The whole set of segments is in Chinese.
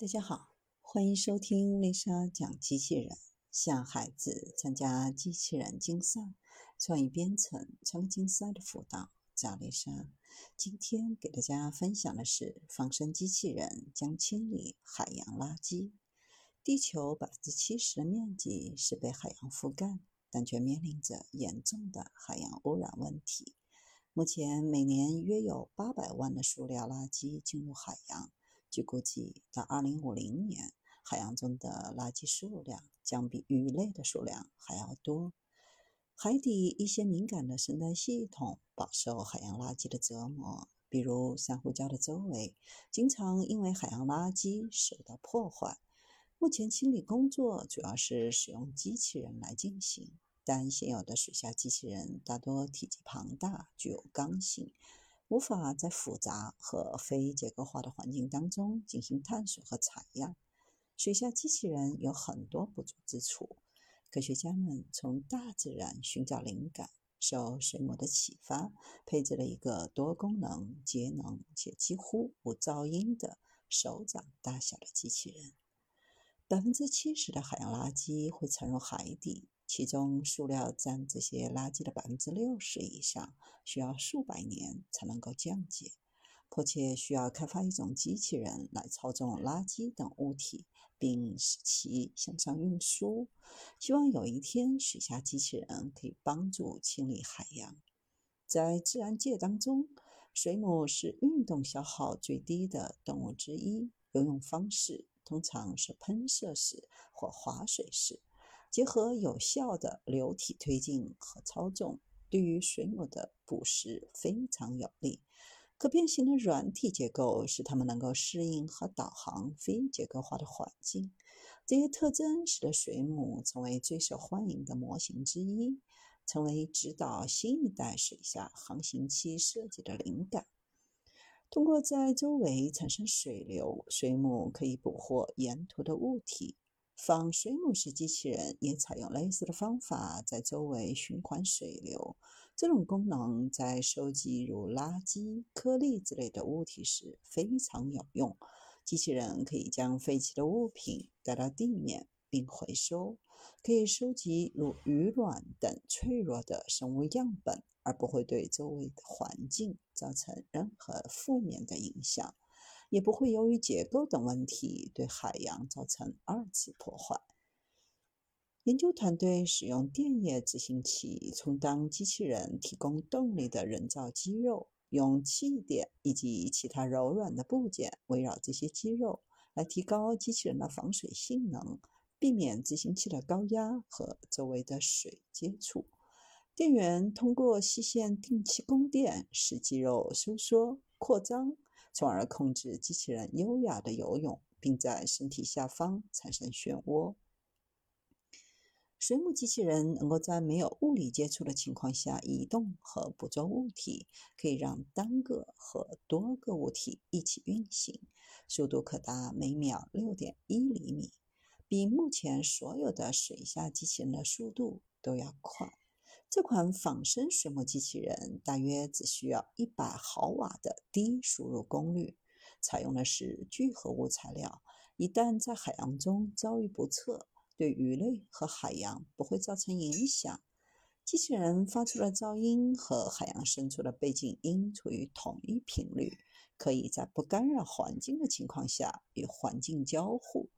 大家好，欢迎收听丽莎讲机器人。向孩子参加机器人竞赛、创意编程、创客竞赛的辅导，找丽莎。今天给大家分享的是，仿生机器人将清理海洋垃圾。地球百分之七十的面积是被海洋覆盖，但却面临着严重的海洋污染问题。目前每年约有八百万的塑料垃圾进入海洋。据估计，到2050年，海洋中的垃圾数量将比鱼类的数量还要多。海底一些敏感的生态系统饱受海洋垃圾的折磨，比如珊瑚礁的周围，经常因为海洋垃圾受到破坏。目前清理工作主要是使用机器人来进行，但现有的水下机器人大多体积庞大，具有刚性。无法在复杂和非结构化的环境当中进行探索和采样。水下机器人有很多不足之处。科学家们从大自然寻找灵感，受水母的启发，配置了一个多功能、节能且几乎无噪音的手掌大小的机器人。百分之七十的海洋垃圾会沉入海底。其中，塑料占这些垃圾的百分之六十以上，需要数百年才能够降解。迫切需要开发一种机器人来操纵垃圾等物体，并使其向上运输。希望有一天，水下机器人可以帮助清理海洋。在自然界当中，水母是运动消耗最低的动物之一。游泳方式通常是喷射式或划水式。结合有效的流体推进和操纵，对于水母的捕食非常有利。可变形的软体结构使它们能够适应和导航非结构化的环境。这些特征使得水母成为最受欢迎的模型之一，成为指导新一代水下航行器设计的灵感。通过在周围产生水流，水母可以捕获沿途的物体。仿水母式机器人也采用类似的方法，在周围循环水流。这种功能在收集如垃圾、颗粒之类的物体时非常有用。机器人可以将废弃的物品带到地面并回收，可以收集如鱼卵等脆弱的生物样本，而不会对周围的环境造成任何负面的影响。也不会由于结构等问题对海洋造成二次破坏。研究团队使用电液执行器充当机器人提供动力的人造肌肉，用气垫以及其他柔软的部件围绕这些肌肉，来提高机器人的防水性能，避免执行器的高压和周围的水接触。电源通过细线定期供电，使肌肉收缩扩张。从而控制机器人优雅的游泳，并在身体下方产生漩涡。水母机器人能够在没有物理接触的情况下移动和捕捉物体，可以让单个和多个物体一起运行，速度可达每秒六点一厘米，比目前所有的水下机器人的速度都要快。这款仿生水母机器人大约只需要一百毫瓦的低输入功率，采用的是聚合物材料。一旦在海洋中遭遇不测，对鱼类和海洋不会造成影响。机器人发出的噪音和海洋深处的背景音处于同一频率，可以在不干扰环境的情况下与环境交互。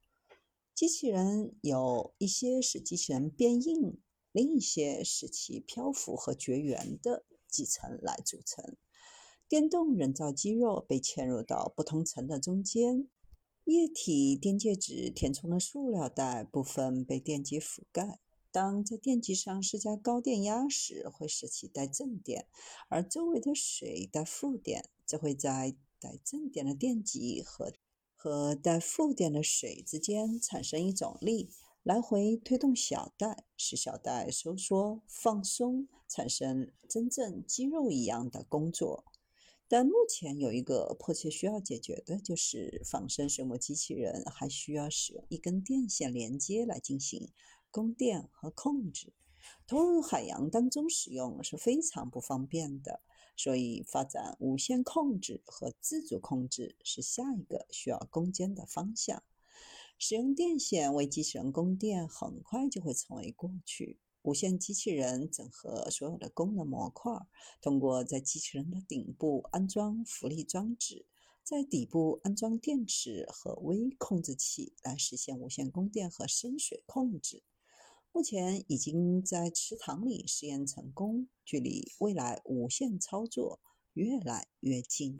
机器人有一些使机器人变硬。另一些使其漂浮和绝缘的几层来组成。电动人造肌肉被嵌入到不同层的中间，液体电介质填充的塑料袋部分被电极覆盖。当在电极上施加高电压时，会使其带正电，而周围的水带负电，则会在带正电的电极和和带负电的水之间产生一种力。来回推动小袋，使小袋收缩、放松，产生真正肌肉一样的工作。但目前有一个迫切需要解决的，就是仿生水母机器人还需要使用一根电线连接来进行供电和控制。投入海洋当中使用是非常不方便的。所以，发展无线控制和自主控制是下一个需要攻坚的方向。使用电线为机器人供电，很快就会成为过去。无线机器人整合所有的功能模块，通过在机器人的顶部安装浮力装置，在底部安装电池和微控制器，来实现无线供电和深水控制。目前已经在池塘里试验成功，距离未来无线操作越来越近。